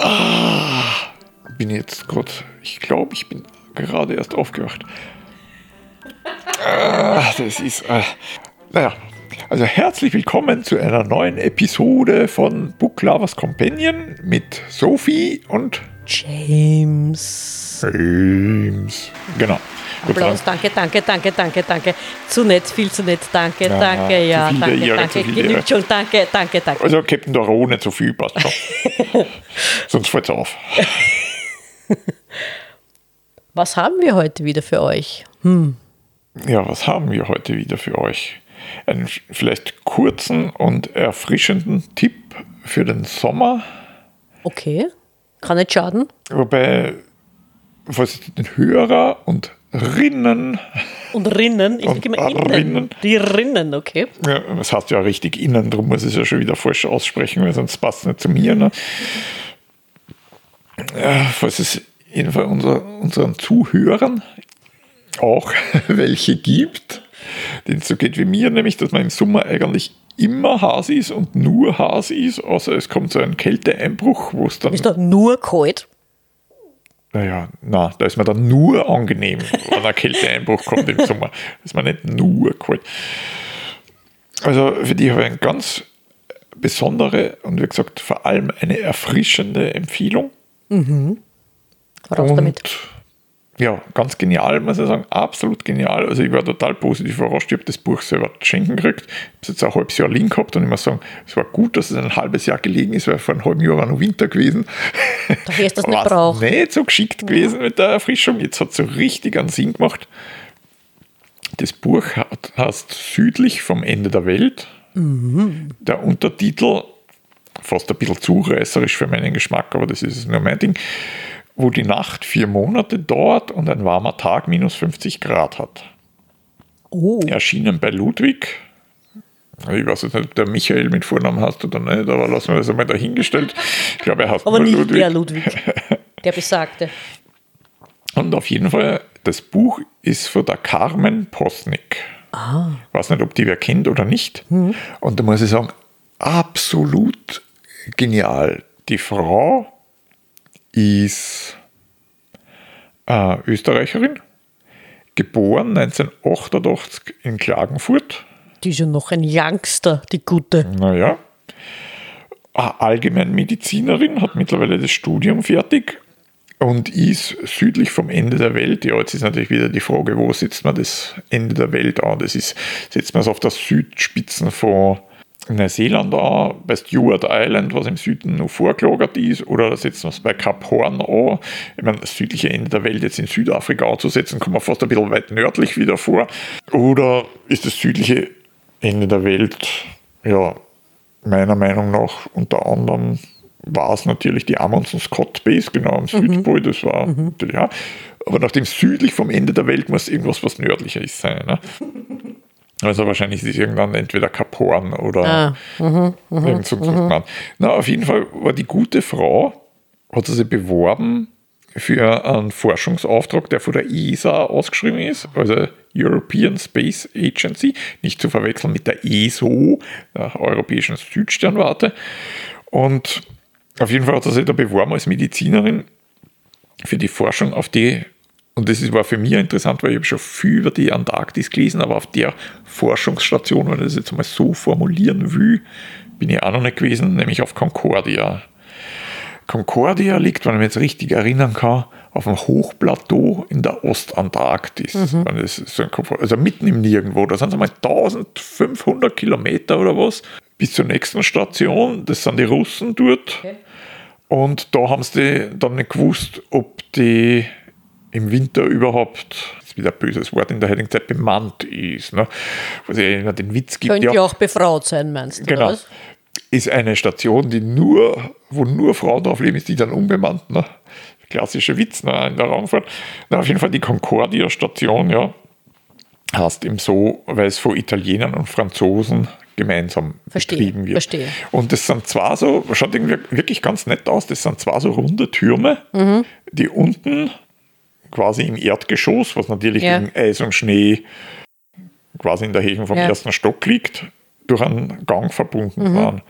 Ah, bin jetzt gerade, ich glaube, ich bin gerade erst aufgewacht. Ah, das ist, äh, naja, also herzlich willkommen zu einer neuen Episode von Book Lovers Companion mit Sophie und James. James. Genau. Applaus, danke, danke, danke, danke, danke. Zu nett, viel zu nett, danke, Ja, danke, ja, der danke, Ehre, danke. Genügt schon, danke, danke, danke. Also Captain Doro nicht so viel, passt schon. Sonst fällt es auf. Was haben wir heute wieder für euch? Ja, was haben wir heute wieder für euch? Einen vielleicht kurzen und erfrischenden Tipp für den Sommer. Okay, kann nicht schaden. Wobei, was den Hörer und Rinnen, Und Rinnen, ich sage immer innen. Rinnen. Die Rinnen, okay. ja, das heißt ja richtig innen, darum muss ich es ja schon wieder falsch aussprechen, weil sonst passt es nicht zu mir. Ne? Ja, falls es jedenfalls unser, unseren Zuhörern auch welche gibt, denen es so geht wie mir, nämlich, dass man im Sommer eigentlich immer Hase ist und nur Hase ist, außer es kommt so ein Kälteeinbruch, wo es dann Ist doch nur kalt. Naja, na, da ist man dann nur angenehm, wenn ein Kälteeinbruch kommt im Sommer. Da ist man nicht nur kalt. Also für die habe ich eine ganz besondere und wie gesagt vor allem eine erfrischende Empfehlung. Raus und damit. Ja, ganz genial, muss ich sagen. Absolut genial. Also ich war total positiv überrascht. Ich habe das Buch selber schenken gekriegt. Ich habe es jetzt ein halbes Jahr liegen gehabt und ich muss sagen, es war gut, dass es ein halbes Jahr gelegen ist, weil vor einem halben Jahr war noch Winter gewesen. Da wirst du das nicht War's brauchen. nicht so geschickt gewesen mit der Erfrischung. Jetzt hat es so richtig einen Sinn gemacht. Das Buch hat, heißt Südlich vom Ende der Welt. Der Untertitel, fast ein bisschen zureißerisch für meinen Geschmack, aber das ist nur mein Ding, wo die Nacht vier Monate dauert und ein warmer Tag minus 50 Grad hat. Oh, Erschienen bei Ludwig. Ich weiß jetzt nicht, ob der Michael mit Vornamen hast oder nicht, aber lassen wir das einmal dahingestellt. Ich glaube, er heißt aber nicht Ludwig. der Ludwig. Der Besagte. Und auf jeden Fall, das Buch ist von der Carmen Posnick. Ah. Ich weiß nicht, ob die wer kennt oder nicht. Und da muss ich sagen, absolut genial. Die Frau ist äh, Österreicherin, geboren 1988 in Klagenfurt. Die ist ja noch ein Youngster, die gute. Naja. Allgemeinmedizinerin, hat mittlerweile das Studium fertig und ist südlich vom Ende der Welt. Ja, jetzt ist natürlich wieder die Frage, wo setzt man das Ende der Welt an? Das ist, setzt man es auf der Südspitzen von Neuseeland an, bei Stewart Island, was im Süden noch vorgelagert ist, oder setzt man es bei Kap Horn an? Ich meine, das südliche Ende der Welt jetzt in Südafrika anzusetzen, kommt man fast ein bisschen weit nördlich wieder vor. Oder ist das südliche Ende der Welt, ja, meiner Meinung nach unter anderem war es natürlich die Amundsen Scott Base, genau am Südpol, das war natürlich auch. Aber nachdem südlich vom Ende der Welt muss irgendwas, was nördlicher ist, sein. Ne? Also wahrscheinlich ist es irgendwann entweder Kap Horn oder irgend so ein Mann. Na, auf jeden Fall war die gute Frau, hat sie sich beworben für einen Forschungsauftrag, der von der ESA ausgeschrieben ist, also European Space Agency, nicht zu verwechseln mit der ESO, der Europäischen Südsternwarte. Und auf jeden Fall hat sie sich da beworben als Medizinerin für die Forschung auf die, und das war für mich interessant, weil ich habe schon viel über die Antarktis gelesen, aber auf der Forschungsstation, wenn ich das jetzt mal so formulieren will, bin ich auch noch nicht gewesen, nämlich auf Concordia. Concordia liegt, wenn ich mich jetzt richtig erinnern kann, auf einem Hochplateau in der Ostantarktis. Das so. Also mitten im Nirgendwo. Da sind es einmal 1500 Kilometer oder was bis zur nächsten Station. Das sind die Russen dort. Und da haben sie dann nicht gewusst, ob die im Winter überhaupt, das ist wieder ein böses Wort in der heutigen Zeit, bemannt ist. Ne? Was ja immer den Witz gibt. Könnte ja, ja auch befraut sein, meinst du? Genau. Was? Ist eine Station, die nur, wo nur Frauen drauf leben, ist die dann unbemannt. Ne? Klassischer Witz ne, in der Raumfahrt. Na, auf jeden Fall die Concordia-Station, ja, heißt eben so, weil es von Italienern und Franzosen gemeinsam Verstehe, betrieben wird. verstehe. Und das sind zwar so, schaut irgendwie wirklich ganz nett aus, das sind zwar so runde Türme, Mhm. die unten quasi im Erdgeschoss, was natürlich Ja. wegen Eis und Schnee quasi in der Höhe vom Ja. ersten Stock liegt, durch einen Gang verbunden waren.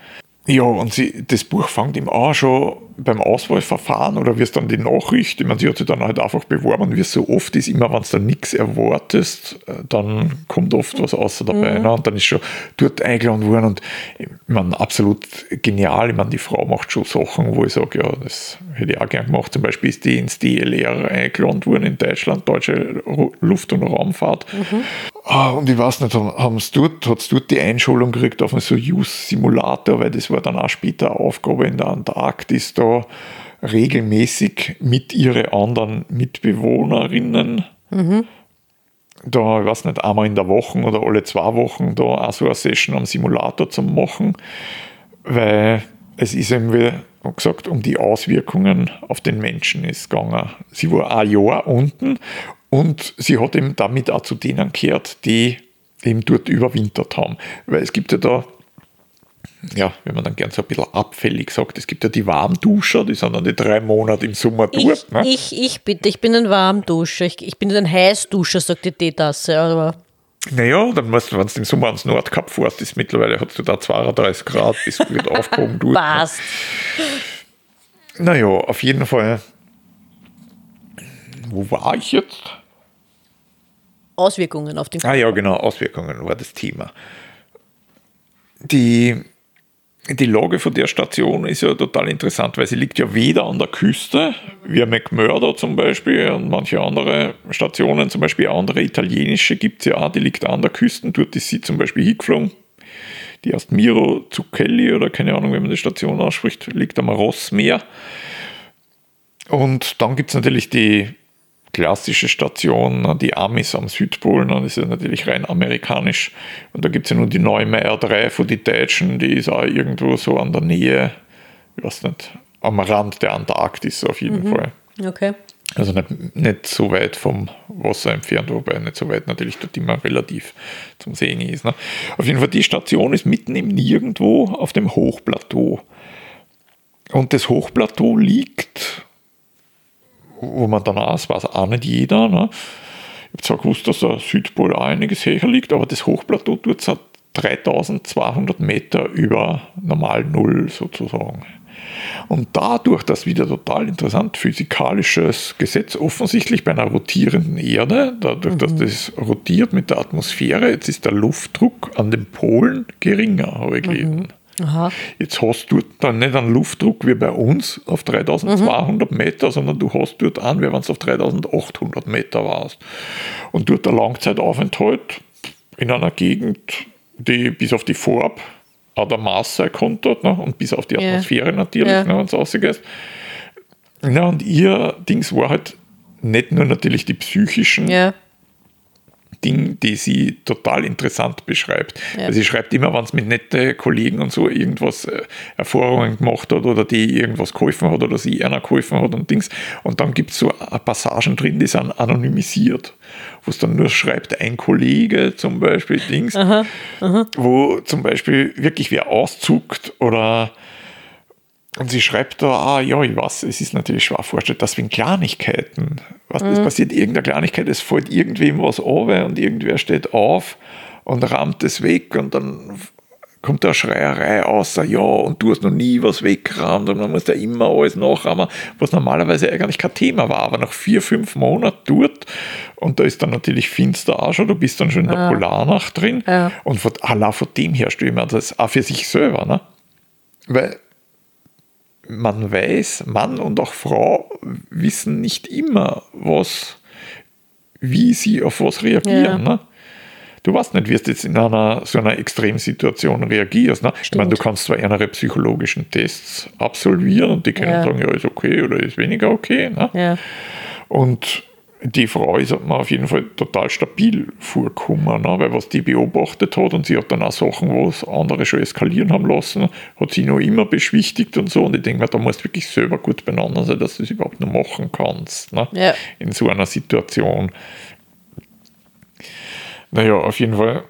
Ja, und sie, das Buch fängt ihm an schon beim Auswahlverfahren oder wie es dann die Nachricht, ich meine, sie hat sich dann halt einfach beworben, wie es so oft ist, immer wenn du da nichts erwartest, äh, dann kommt oft was außer dabei. Mhm. Ne? Und dann ist schon dort eingeladen worden und ich meine, absolut genial. Ich meine, die Frau macht schon Sachen, wo ich sage, ja, das hätte ich auch gern gemacht. Zum Beispiel ist die ins DLR eingeladen worden in Deutschland, Deutsche Luft- und Raumfahrt. Mhm. Ah, und ich weiß nicht, haben es dort, hat es dort die Einschulung gekriegt auf einen Soyuz-Simulator, weil das war dann auch später eine Aufgabe in der Antarktis da regelmäßig mit ihren anderen Mitbewohnerinnen. Mhm. Da, ich weiß nicht, einmal in der Woche oder alle zwei Wochen da auch so eine Session am Simulator zu machen, weil es ist eben, wie gesagt, um die Auswirkungen auf den Menschen ist gegangen. Sie war ein Jahr unten und sie hat eben damit auch zu denen gehört, die eben dort überwintert haben. Weil es gibt ja da ja, wenn man dann gern so ein bisschen abfällig sagt, es gibt ja die Warmduscher, die sind dann die drei Monate im Sommer ich, dort. Ne? Ich, ich bitte, ich bin ein Warmduscher, ich, ich bin ein Heißduscher, sagt die Teetasse, aber. Naja, dann musst du, wenn du im Sommer ans Nordkap fährst, ist mittlerweile hat du da 32 Grad, bis du wieder aufgehoben durch. Ne? Passt. Naja, auf jeden Fall. Wo war ich jetzt? Auswirkungen auf den Körper. Ah ja, genau, Auswirkungen war das Thema. Die die Lage von der Station ist ja total interessant, weil sie liegt ja weder an der Küste, wie McMurdo zum Beispiel und manche andere Stationen, zum Beispiel andere italienische gibt es ja auch, die liegt an der Küste, dort ist sie zum Beispiel hingeflogen. Die heißt Miro Zucchelli oder keine Ahnung, wie man die Station ausspricht, liegt am Rossmeer. Und dann gibt es natürlich die klassische Station, die Amis am Südpol, das ist ja natürlich rein amerikanisch. Und da gibt es ja nur die Neumeier 3 von den Deutschen, die ist auch irgendwo so an der Nähe, ich weiß nicht, am Rand der Antarktis auf jeden mhm. Fall. Okay. Also nicht, nicht so weit vom Wasser entfernt, wobei nicht so weit natürlich dort immer relativ zum Sehen ist. Ne? Auf jeden Fall, die Station ist mitten im Nirgendwo auf dem Hochplateau. Und das Hochplateau liegt wo man das weiß auch nicht jeder. Ne? Ich habe zwar gewusst, dass der Südpol auch einiges höher liegt, aber das Hochplateau tut es 3200 Meter über normal Null sozusagen. Und dadurch, dass wieder total interessant physikalisches Gesetz offensichtlich bei einer rotierenden Erde, dadurch, mhm. dass das rotiert mit der Atmosphäre, jetzt ist der Luftdruck an den Polen geringer, habe ich gelesen. Mhm. Aha. Jetzt hast du dann nicht einen Luftdruck wie bei uns auf 3200 mhm. Meter, sondern du hast dort an, wie wenn es auf 3800 Meter warst. Und dort der Langzeitaufenthalt in einer Gegend, die bis auf die Farbe auch der Maß sein konnte ne? und bis auf die Atmosphäre yeah. natürlich, yeah. ne, wenn es rausgeht. Ja, und ihr Dings war halt nicht nur natürlich die psychischen yeah. Ding, die sie total interessant beschreibt. Ja. Also sie schreibt immer, wenn es mit netten Kollegen und so irgendwas äh, Erfahrungen gemacht hat oder die irgendwas geholfen hat oder sie einer geholfen hat und Dings. Und dann gibt es so Passagen drin, die sind anonymisiert, wo es dann nur schreibt, ein Kollege zum Beispiel Dings, aha, aha. wo zum Beispiel wirklich wer auszuckt oder und sie schreibt da, ah ja, ich weiß, es ist natürlich schwer vorstellbar, dass wegen Kleinigkeiten, was, mhm. es passiert irgendeine Kleinigkeit, es fällt irgendwem was an und irgendwer steht auf und rammt es weg und dann kommt da Schreierei außer ja und du hast noch nie was weggerammt und man muss da immer alles nachrahmen, was normalerweise eigentlich kein Thema war, aber nach vier, fünf Monaten dort und da ist dann natürlich finster auch schon, du bist dann schon in der ja. Polarnacht drin ja. und von, allein von dem her stelle ich mir das auch für sich selber, ne? weil man weiß, Mann und auch Frau wissen nicht immer, was, wie sie auf was reagieren. Ja. Ne? Du weißt nicht, wie du jetzt in einer so einer Extremsituation reagierst. Ne? Ich meine, du kannst zwar andere psychologischen Tests absolvieren und die können ja. sagen, ja, ist okay oder ist weniger okay. Ne? Ja. Und die Frau ist mir auf jeden Fall total stabil vorgekommen, ne? weil was die beobachtet hat und sie hat dann auch Sachen, wo es andere schon eskalieren haben lassen, hat sie noch immer beschwichtigt und so und ich denke mir, da musst du wirklich selber gut beieinander sein, dass du das überhaupt noch machen kannst ne? Ja. in so einer Situation. Naja, auf jeden Fall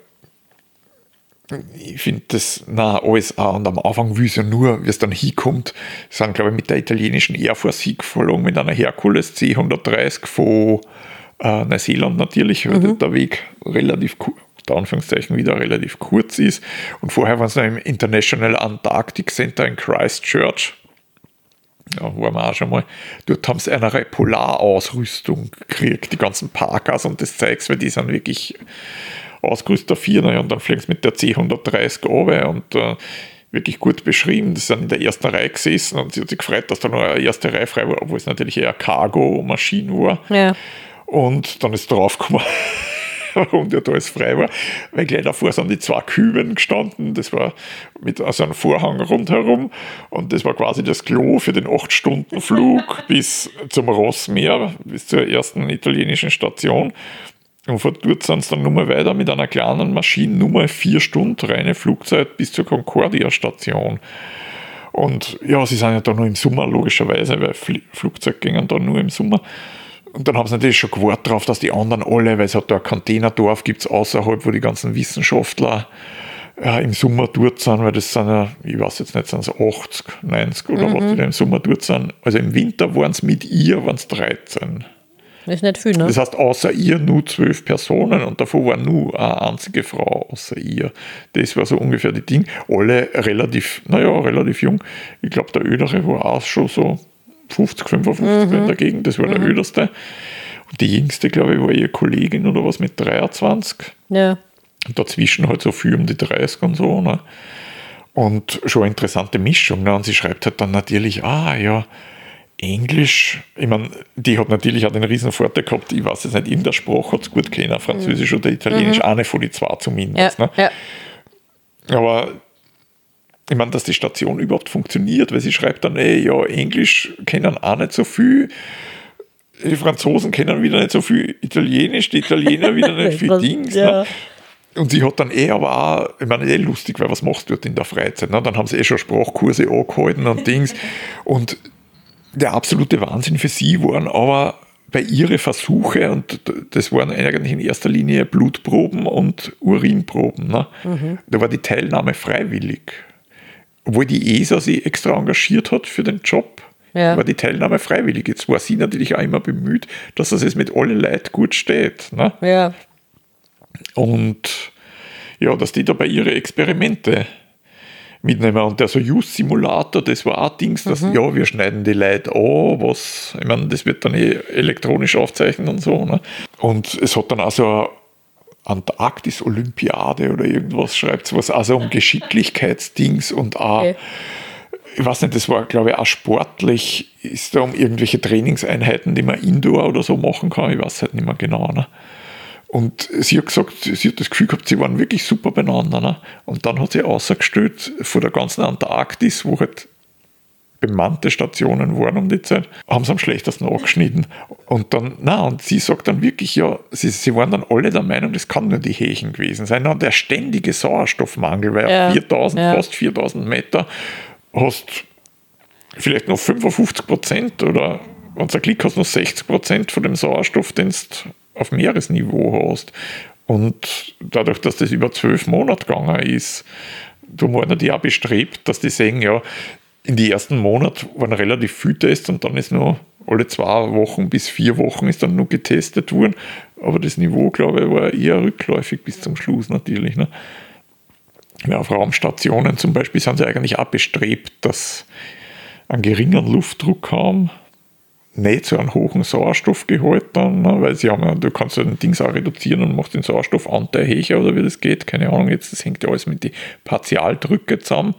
ich finde das, na, alles. Und am Anfang will es ja nur, wie es dann hinkommt, sind, glaube ich, mit der italienischen Air Force hingeflogen mit einer Hercules C-130 von Äh, Neuseeland natürlich, weil mhm. der Weg relativ kurz Anführungszeichen wieder relativ kurz ist. Und vorher waren sie im International Antarctic Center in Christchurch. Ja, waren wir auch schon mal. Dort haben sie eine Polarausrüstung gekriegt, die ganzen Parkas und das Zeugs, weil die sind wirklich ausgerüstet dafür. Naja, und dann fliegen sie mit der C130 runter und äh, wirklich gut beschrieben. Die sind in der ersten Reihe gesessen und sie hat sich gefreut, dass da noch eine erste Reihe frei war, obwohl es natürlich eher Cargo-Maschine war. Ja. Und dann ist draufgekommen, warum der da alles frei war, weil gleich davor sind die zwei Küben gestanden, das war mit also einem Vorhang rundherum und das war quasi das Klo für den 8-Stunden-Flug bis zum Rossmeer, bis zur ersten italienischen Station. Und von dort sind sie dann nochmal weiter mit einer kleinen Maschine, nochmal vier Stunden reine Flugzeit bis zur Concordia-Station. Und ja, sie sind ja da nur im Sommer, logischerweise, weil Flugzeuge gingen da nur im Sommer. Und dann haben sie natürlich schon gewartet darauf, dass die anderen alle, weil es hat da ein Containerdorf gibt es außerhalb, wo die ganzen Wissenschaftler äh, im Sommer dort sind, weil das sind ja, ich weiß jetzt nicht, sind es 80, 90 oder mhm. was die da im Sommer dort sind. Also im Winter waren es mit ihr, waren es 13. Das ist nicht viel, ne? Das heißt, außer ihr nur zwölf Personen und davor war nur eine einzige Frau außer ihr. Das war so ungefähr die Ding. Alle relativ, naja, relativ jung. Ich glaube, der Ödere war auch schon so 50, 55 mhm. in der Gegend, das war mhm. der Öderste. Und die jüngste, glaube ich, war ihre Kollegin oder was mit 23. Ja. Und dazwischen halt so viel um die 30 und so. Ne? Und schon eine interessante Mischung. Ne? Und sie schreibt halt dann natürlich, ah ja, Englisch, ich meine, die hat natürlich auch den riesen Vorteil gehabt, ich weiß jetzt nicht, in der Sprache hat es gut kennen, Französisch mhm. oder Italienisch, mhm. eine von den zwei zumindest. Ja, ne? ja. Aber ich meine, dass die Station überhaupt funktioniert, weil sie schreibt dann, ey, ja, Englisch kennen auch nicht so viel. Die Franzosen kennen wieder nicht so viel Italienisch, die Italiener wieder nicht viel Dings. Ja. Ne? Und sie hat dann eh aber auch, ich meine, eh lustig, weil was machst du dort in der Freizeit? Ne? Dann haben sie eh schon Sprachkurse angehalten und Dings. Und der absolute Wahnsinn für sie waren aber bei ihren Versuche, und das waren eigentlich in erster Linie Blutproben und Urinproben, ne? Mhm. da war die Teilnahme freiwillig obwohl die ESA sie extra engagiert hat für den Job, ja. war die Teilnahme freiwillig. Jetzt war sie natürlich auch immer bemüht, dass das jetzt mit allen Leuten gut steht. Ne? Ja. Und ja, dass die da bei ihre Experimente mitnehmen. Und der Soyuz-Simulator, das war auch Dings, dass, mhm. ja, wir schneiden die Leute an, was, ich meine, das wird dann eh elektronisch aufzeichnen und so. Ne? Und es hat dann auch so Antarktis-Olympiade oder irgendwas schreibt es was, also um Geschicklichkeitsdings und auch, okay. ich weiß nicht, das war glaube ich auch sportlich, ist da um irgendwelche Trainingseinheiten, die man indoor oder so machen kann, ich weiß halt nicht mehr genau. Ne? Und sie hat gesagt, sie hat das Gefühl gehabt, sie waren wirklich super beieinander. Ne? Und dann hat sie außergestellt vor der ganzen Antarktis, wo halt bemannte Stationen waren um die Zeit, haben sie am schlechtesten angeschnitten. Und dann, na, und sie sagt dann wirklich, ja, sie, sie waren dann alle der Meinung, das kann nur die Hächen gewesen sein. Und der ständige Sauerstoffmangel, weil ja. 4000, ja. fast 4000 Meter hast vielleicht noch 55 Prozent oder wenn du Glück hast, noch 60 Prozent von dem Sauerstoff, den du auf Meeresniveau hast. Und dadurch, dass das über zwölf Monate gegangen ist, da waren die auch bestrebt, dass die sehen, ja, in die ersten Monate waren relativ viele Tests und dann ist nur alle zwei Wochen bis vier Wochen ist dann nur getestet worden. Aber das Niveau, glaube ich, war eher rückläufig bis zum Schluss natürlich. Ne? Ja, auf Raumstationen zum Beispiel sind sie eigentlich auch bestrebt, dass einen geringen Luftdruck kam, nicht so einen hohen Sauerstoffgehalt dann, ne? weil sie haben ja, du kannst ja den Dings auch reduzieren und machst den Sauerstoffanteil höher oder wie das geht, keine Ahnung, jetzt das hängt ja alles mit den Partialdrücke zusammen.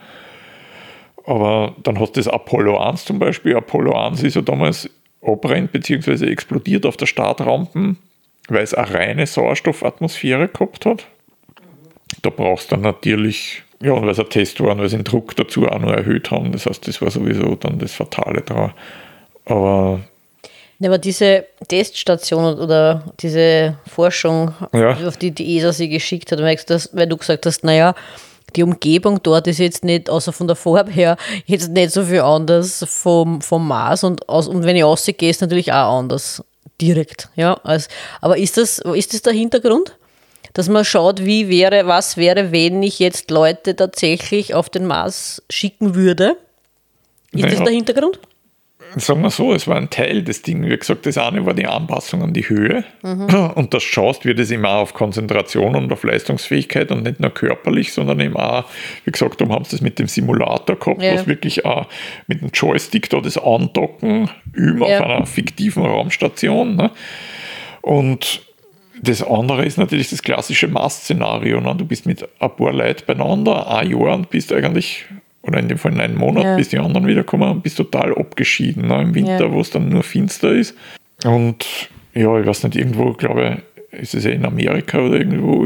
Aber dann hast du das Apollo 1 zum Beispiel. Apollo 1 ist ja damals abbrennt bzw. explodiert auf der Startrampe, weil es eine reine Sauerstoffatmosphäre gehabt hat. Da brauchst du dann natürlich, ja, weil es ein Test war, weil sie den Druck dazu auch noch erhöht haben. Das heißt, das war sowieso dann das Fatale daran. Aber ja, aber diese Teststation oder diese Forschung, ja. auf die die ESA sie geschickt hat, weil du gesagt hast, naja, die Umgebung dort ist jetzt nicht, außer von der Farbe her, jetzt nicht so viel anders vom, vom Mars und, aus, und wenn ich rausgehe, ist natürlich auch anders. Direkt, ja. Also, aber ist das, ist das der Hintergrund? Dass man schaut, wie wäre, was wäre, wenn ich jetzt Leute tatsächlich auf den Mars schicken würde? Ist naja. das der Hintergrund? Sagen wir so, es war ein Teil des Ding. Wie gesagt, das eine war die Anpassung an die Höhe. Mhm. Und das schaust, wird es immer auf Konzentration und auf Leistungsfähigkeit und nicht nur körperlich, sondern eben auch, wie gesagt, darum haben sie das mit dem Simulator gehabt, ja. was wirklich auch mit dem Joystick da das Andocken üben ja. auf einer fiktiven Raumstation. Ne? Und das andere ist natürlich das klassische Mast-Szenario. Ne? Du bist mit ein paar Leuten beieinander, ein Jahr und bist eigentlich oder in dem Fall einen Monat, ja. bis die anderen wiederkommen und bist total abgeschieden ne, im Winter, ja. wo es dann nur finster ist. Und ja, ich weiß nicht, irgendwo, glaube ich, ist es ja in Amerika oder irgendwo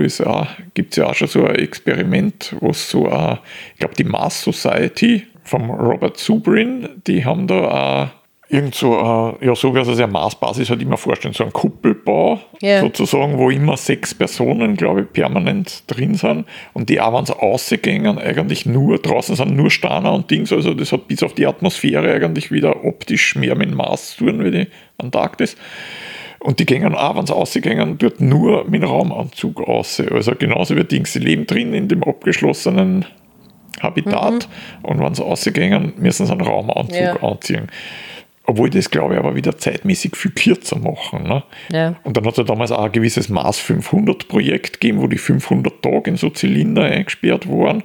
gibt es ja auch schon so ein Experiment, wo es so, ein, ich glaube, die Mars Society vom Robert Zubrin, die haben da auch irgend so, äh, ja, so wie es sich eine Maßbasis halt immer vorstellen, so ein Kuppelbau yeah. sozusagen, wo immer sechs Personen, glaube ich, permanent drin sind und die auch, wenn sie rausgehen, eigentlich nur, draußen sind nur Steine und Dings, also das hat bis auf die Atmosphäre eigentlich wieder optisch mehr mit Maß zu tun wie die Antarktis. Und die gehen auch, wenn sie rausgehen, dort nur mit Raumanzug raus. Also genauso wie Dings, sie leben drin in dem abgeschlossenen Habitat mhm. und wenn sie rausgehen, müssen sie einen Raumanzug ja. anziehen. Obwohl das, glaube ich, aber wieder zeitmäßig viel kürzer machen. Ne? Ja. Und dann hat es ja damals auch ein gewisses Maß 500 Projekt gegeben, wo die 500 Tage in so Zylinder eingesperrt waren.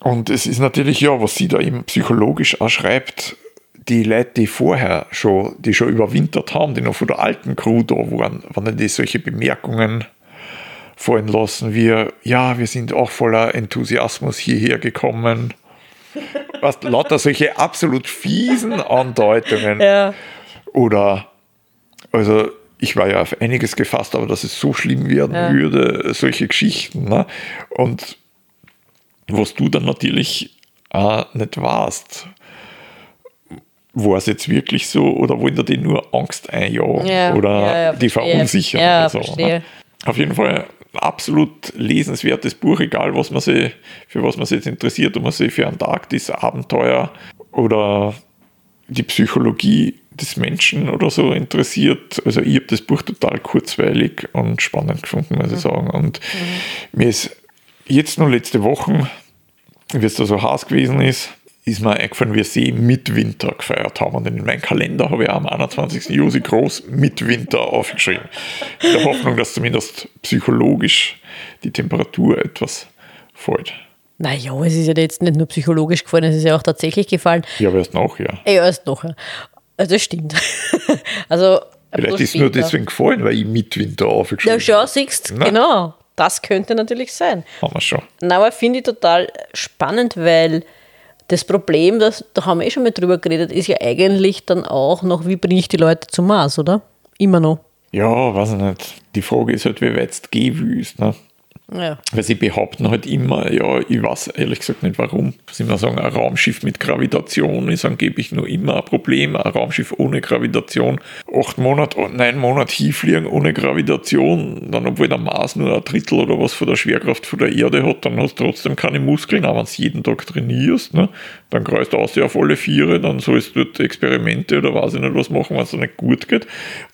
Und es ist natürlich, ja, was sie da eben psychologisch auch schreibt, die Leute, die vorher schon, die schon überwintert haben, die noch von der alten Crew da waren, wenn die solche Bemerkungen fallen lassen, wie, ja, wir sind auch voller Enthusiasmus hierher gekommen was, lauter solche absolut fiesen Andeutungen. Ja. Oder, also ich war ja auf einiges gefasst, aber dass es so schlimm werden ja. würde, solche Geschichten. Ne? Und was du dann natürlich auch nicht warst, war es jetzt wirklich so oder wollen die nur Angst einjagen ja, oder ja, die verunsichern? Ja, so, ne? Auf jeden Fall absolut lesenswertes Buch, egal was man sich, für was man sich jetzt interessiert, ob man sich für Antarktis, Abenteuer oder die Psychologie des Menschen oder so interessiert. Also ich habe das Buch total kurzweilig und spannend gefunden, muss ich mhm. sagen. Und mhm. mir ist jetzt nur letzte Woche, wie es da so heiß gewesen ist, ist mir eingefallen, wie sie Mitwinter gefeiert haben. Und in meinem Kalender habe ich am 21. Juli groß Mitwinter aufgeschrieben. In der Hoffnung, dass zumindest psychologisch die Temperatur etwas fällt. Naja, es ist ja jetzt nicht nur psychologisch gefallen, es ist ja auch tatsächlich gefallen. Ja, aber erst nachher. Ja, erst nachher. Also das stimmt. also, Vielleicht ist es nur deswegen gefallen, weil ich Mitwinter aufgeschrieben habe. Ja, schau, siehst genau. Das könnte natürlich sein. Haben wir schon. Na, aber finde ich total spannend, weil das Problem, das, da haben wir eh schon mal drüber geredet, ist ja eigentlich dann auch noch, wie bringe ich die Leute zum Mars, oder? Immer noch. Ja, weiß ich nicht. Die Frage ist halt, wie weit es gehen willst. Ne? Ja. Weil sie behaupten halt immer, ja, ich weiß ehrlich gesagt nicht warum. Sie immer sagen, ein Raumschiff mit Gravitation ist angeblich nur immer ein Problem. Ein Raumschiff ohne Gravitation, acht Monate, neun Monate hinfliegen ohne Gravitation, dann obwohl der Mars nur ein Drittel oder was von der Schwerkraft von der Erde hat, dann hast du trotzdem keine Muskeln, aber wenn du jeden Tag trainierst, ne, dann kreist du aus auf alle Viere, dann sollst du dort Experimente oder weiß ich nicht was machen, wenn es dir nicht gut geht,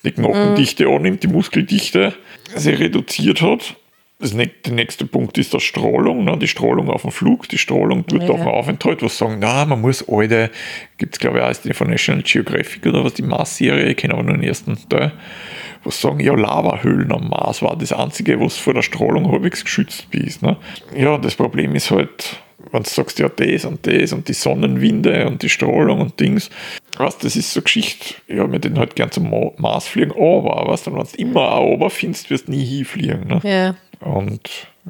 die Knochendichte mhm. annimmt, die Muskeldichte sie reduziert hat Ne der nächste Punkt ist die Strahlung, ne? die Strahlung auf dem Flug, die Strahlung dort ja. auf dem Aufenthalt, was sagen, na, man muss alte, gibt es glaube ich auch von National Geographic oder was, die Mars-Serie, ich kenne aber nur den ersten Teil, was sagen, ja, Lavahöhlen am Mars war das einzige, was vor der Strahlung halbwegs geschützt ist. Ne? Ja, das Problem ist halt, wenn du sagst, ja, das und das und die Sonnenwinde und die Strahlung und Dings, weißt, das ist so Geschichte, ja, mit denen halt gern zum Mars fliegen, aber, weißt du, wenn du immer auch ober findest, wirst du nie hinfliegen. Ne? Ja. Und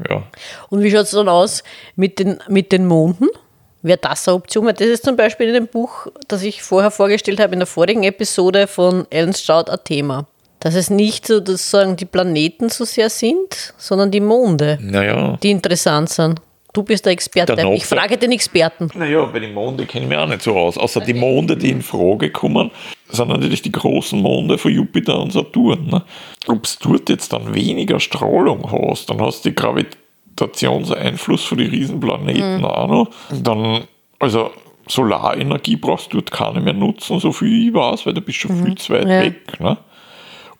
ja. Und wie schaut es dann aus mit den, mit den Monden? Wäre das eine Option? Das ist zum Beispiel in dem Buch, das ich vorher vorgestellt habe, in der vorigen Episode von Ellen Stroud ein Thema. Dass es nicht so sozusagen die Planeten so sehr sind, sondern die Monde, naja. die interessant sind. Du bist der Experte. Danach ich frage den Experten. Naja, bei den Monden kenne ich mich auch nicht so aus. Außer die Monde, die in Frage kommen, sind natürlich die großen Monde von Jupiter und Saturn. Ne? Ob du dort jetzt dann weniger Strahlung hast, dann hast du die Gravitationseinfluss von den Riesenplaneten mhm. auch noch. Dann, also Solarenergie brauchst du dort keine mehr nutzen, so viel ich weiß, weil du bist schon mhm. viel zu weit ja. weg. Ne?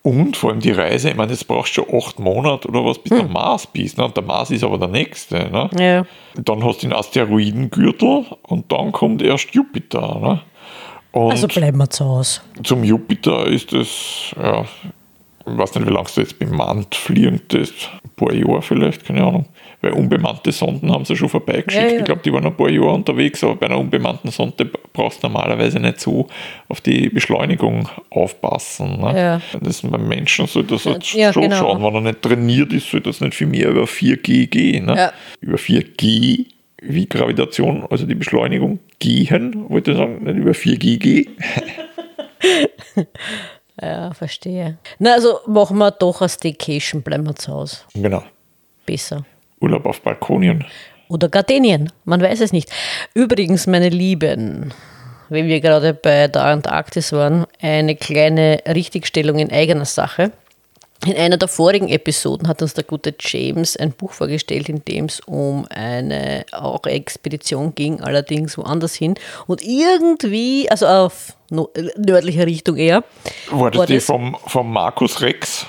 Und vor allem die Reise, ich meine, jetzt brauchst du schon acht Monate oder was, bis hm. der Mars bist. Ne? Und der Mars ist aber der nächste. Ne? Ja. Dann hast du den Asteroidengürtel und dann kommt erst Jupiter. Ne? Und Also bleiben wir zu Hause. zum Jupiter ist es, ja, ich weiß nicht, wie lange du jetzt bemannt fliegen tust. Ein paar Jahre vielleicht, keine Ahnung. Weil unbemannte Sonden haben sie schon vorbeigeschickt. Ja, ja. Ich glaube, die waren ein paar Jahre unterwegs, aber bei einer unbemannten Sonde brauchst du normalerweise nicht so auf die Beschleunigung aufpassen. Ne? Ja. Das ist beim Menschen soll das halt schon genau. schauen. Wenn er nicht trainiert ist, soll das nicht viel mehr über 4G gehen. Ne? Über 4G wie Gravitation, also die Beschleunigung, gehen, wollte ich sagen, nicht über 4G gehen. Ja, verstehe. Na, also machen wir doch eine Staycation, bleiben wir zu Hause. Genau. Besser. Urlaub auf Balkonien. Oder Gardenien, man weiß es nicht. Übrigens, meine Lieben, wenn wir gerade bei der Antarktis waren, eine kleine Richtigstellung in eigener Sache. In einer der vorigen Episoden hat uns der gute James ein Buch vorgestellt, in dem es um eine auch Expedition ging, allerdings woanders hin. Und irgendwie, also auf no- nördliche Richtung eher. War das War die das- vom, vom Markus Rex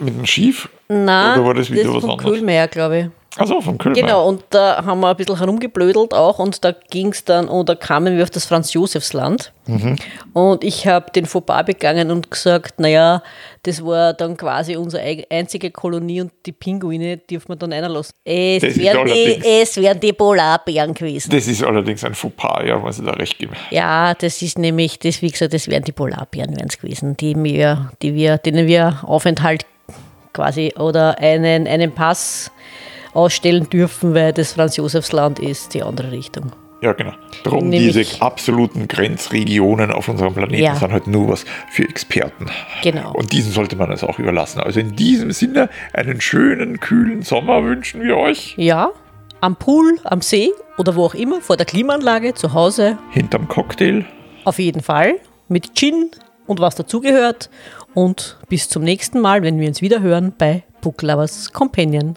mit dem Schiff? Nein, Oder war das wieder was vom anderes? Kühlmeier, glaube ich. Also vom Köln. Genau, und da haben wir ein bisschen herumgeblödelt auch und da ging es dann, und da kamen wir auf das Franz-Josefs-Land. Und ich habe den Fauxpas begangen und gesagt, naja, das war dann quasi unsere einzige Kolonie und die Pinguine dürfen wir dann einlassen. Es Das wären, die, es wären die Polarbären gewesen. Das ist allerdings ein Fauxpas, ja, muss ich da recht geben. Ja, das ist nämlich, das, wie gesagt, das wären die Polarbären wären es gewesen, die wir, die wir, denen wir Aufenthalt quasi oder einen, einen Pass ausstellen dürfen, weil das Franz-Josefs-Land ist die andere Richtung. Ja, genau. Darum Nämlich- diese absoluten Grenzregionen auf unserem Planeten Ja. sind halt nur was für Experten. Genau. Und diesen sollte man es auch überlassen. Also in diesem Sinne, einen schönen, kühlen Sommer wünschen wir euch. Ja, am Pool, am See oder wo auch immer, vor der Klimaanlage, zu Hause, Hinterm Cocktail. auf jeden Fall, mit Gin und was dazugehört. Und bis zum nächsten Mal, wenn wir uns wieder hören bei Book Lovers Companion.